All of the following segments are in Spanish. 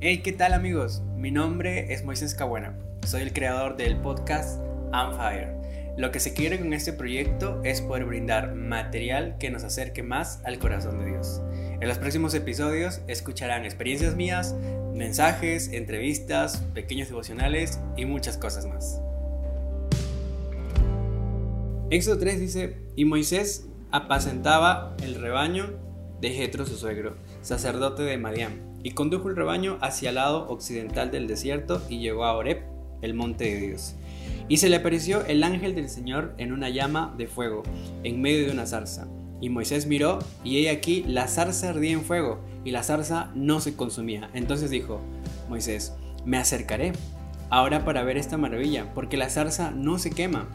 Hey, ¿qué tal amigos? Mi nombre es Moisés Cabuena. Soy el creador del podcast Fire. Lo que se quiere con este proyecto es poder brindar material que nos acerque más al corazón de Dios. En los próximos episodios escucharán experiencias mías, mensajes, entrevistas, pequeños devocionales y muchas cosas más. Éxodo 3 dice, y Moisés apacentaba el rebaño de Jetro su suegro, sacerdote de Madián, y condujo el rebaño hacia el lado occidental del desierto y llegó a Oreb, el monte de Dios. Y se le apareció el ángel del Señor en una llama de fuego, en medio de una zarza. Y Moisés miró, y he aquí la zarza ardía en fuego, y la zarza no se consumía. Entonces dijo, Moisés, me acercaré ahora para ver esta maravilla, porque la zarza no se quema.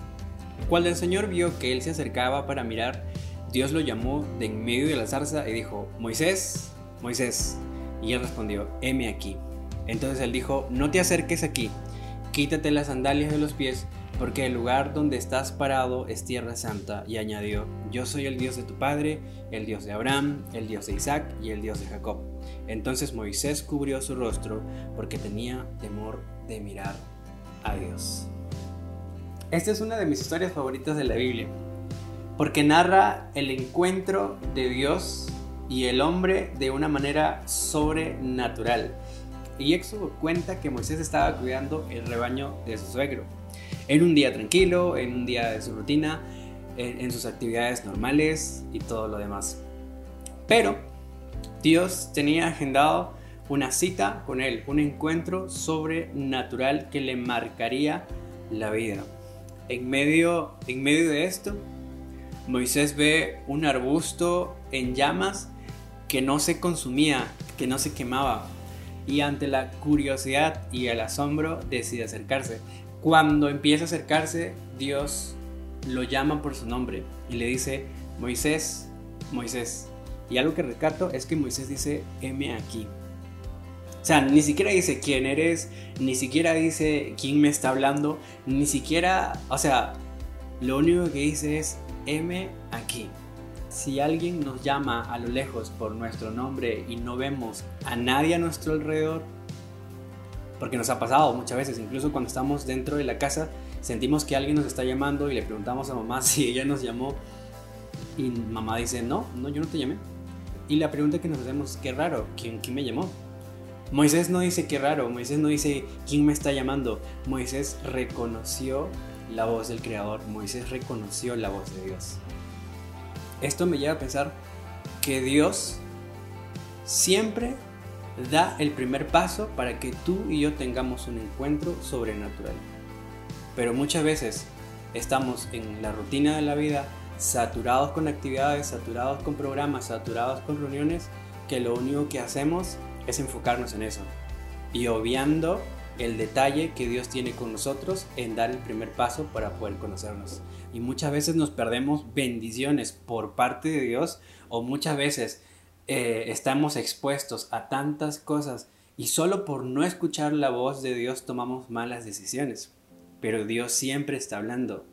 Cuando el Señor vio que él se acercaba para mirar, Dios lo llamó de en medio de la zarza y dijo, Moisés, Moisés. Y él respondió, heme aquí. Entonces él dijo, no te acerques aquí, quítate las sandalias de los pies, porque el lugar donde estás parado es tierra santa. Y añadió, yo soy el Dios de tu padre, el Dios de Abraham, el Dios de Isaac y el Dios de Jacob. Entonces Moisés cubrió su rostro porque tenía temor de mirar a Dios. Esta es una de mis historias favoritas de la Biblia, porque narra el encuentro de Dios y el hombre de una manera sobrenatural. Y Éxodo cuenta que Moisés estaba cuidando el rebaño de su suegro, en un día tranquilo, en un día de su rutina, en, en sus actividades normales y todo lo demás. Pero Dios tenía agendado una cita con él, un encuentro sobrenatural que le marcaría la vida. En medio, en medio de esto, Moisés ve un arbusto en llamas que no se consumía, que no se quemaba. Y ante la curiosidad y el asombro decide acercarse. Cuando empieza a acercarse, Dios lo llama por su nombre y le dice, Moisés, Moisés. Y algo que rescato es que Moisés dice, heme aquí. O sea, ni siquiera dice quién eres, ni siquiera dice quién me está hablando, ni siquiera, o sea, lo único que dice es, heme aquí. Si alguien nos llama a lo lejos por nuestro nombre y no vemos a nadie a nuestro alrededor, porque nos ha pasado muchas veces, incluso cuando estamos dentro de la casa, sentimos que alguien nos está llamando y le preguntamos a mamá si ella nos llamó y mamá dice, no, no, yo no te llamé. Y la pregunta que nos hacemos, qué raro, ¿quién, quién me llamó? Moisés no dice qué raro, Moisés no dice quién me está llamando, Moisés reconoció la voz del Creador, Moisés reconoció la voz de Dios. Esto me lleva a pensar que Dios siempre da el primer paso para que tú y yo tengamos un encuentro sobrenatural. Pero muchas veces estamos en la rutina de la vida, saturados con actividades, saturados con programas, saturados con reuniones, que lo único que hacemos es enfocarnos en eso y obviando el detalle que Dios tiene con nosotros en dar el primer paso para poder conocernos. Y muchas veces nos perdemos bendiciones por parte de Dios o muchas veces eh, estamos expuestos a tantas cosas y solo por no escuchar la voz de Dios tomamos malas decisiones. Pero Dios siempre está hablando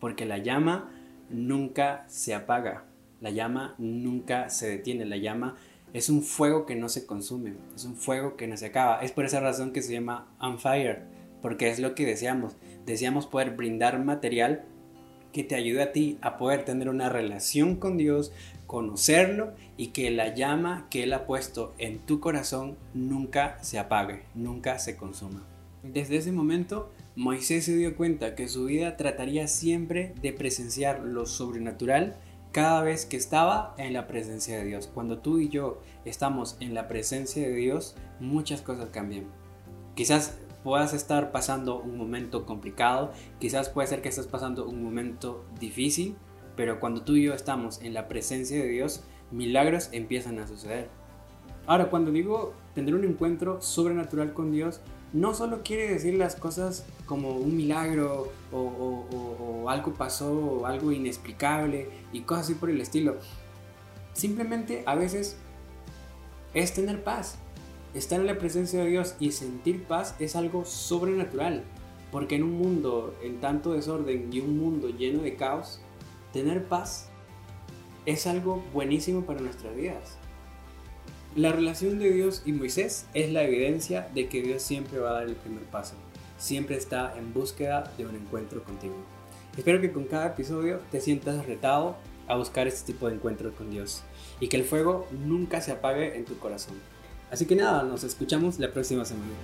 porque la llama nunca se apaga, la llama nunca se detiene, la llama es un fuego que no se consume, es un fuego que no se acaba. Es por esa razón que se llama On Fire, porque es lo que deseamos. Deseamos poder brindar material que te ayude a ti a poder tener una relación con Dios, conocerlo y que la llama que Él ha puesto en tu corazón nunca se apague, nunca se consuma. Desde ese momento, Moisés se dio cuenta que su vida trataría siempre de presenciar lo sobrenatural cada vez que estaba en la presencia de Dios. Cuando tú y yo estamos en la presencia de Dios, muchas cosas cambian. Quizás puedas estar pasando un momento complicado, quizás puede ser que estés pasando un momento difícil, pero cuando tú y yo estamos en la presencia de Dios, milagros empiezan a suceder. Ahora, cuando digo tener un encuentro sobrenatural con Dios, no solo quiere decir las cosas como un milagro o, algo pasó o algo inexplicable y cosas así por el estilo. Simplemente a veces es tener paz. Estar en la presencia de Dios y sentir paz es algo sobrenatural. Porque en un mundo en tanto desorden y un mundo lleno de caos, tener paz es algo buenísimo para nuestras vidas. La relación de Dios y Moisés es la evidencia de que Dios siempre va a dar el primer paso, siempre está en búsqueda de un encuentro contigo. Espero que con cada episodio te sientas retado a buscar este tipo de encuentros con Dios y que el fuego nunca se apague en tu corazón. Así que nada, nos escuchamos la próxima semana.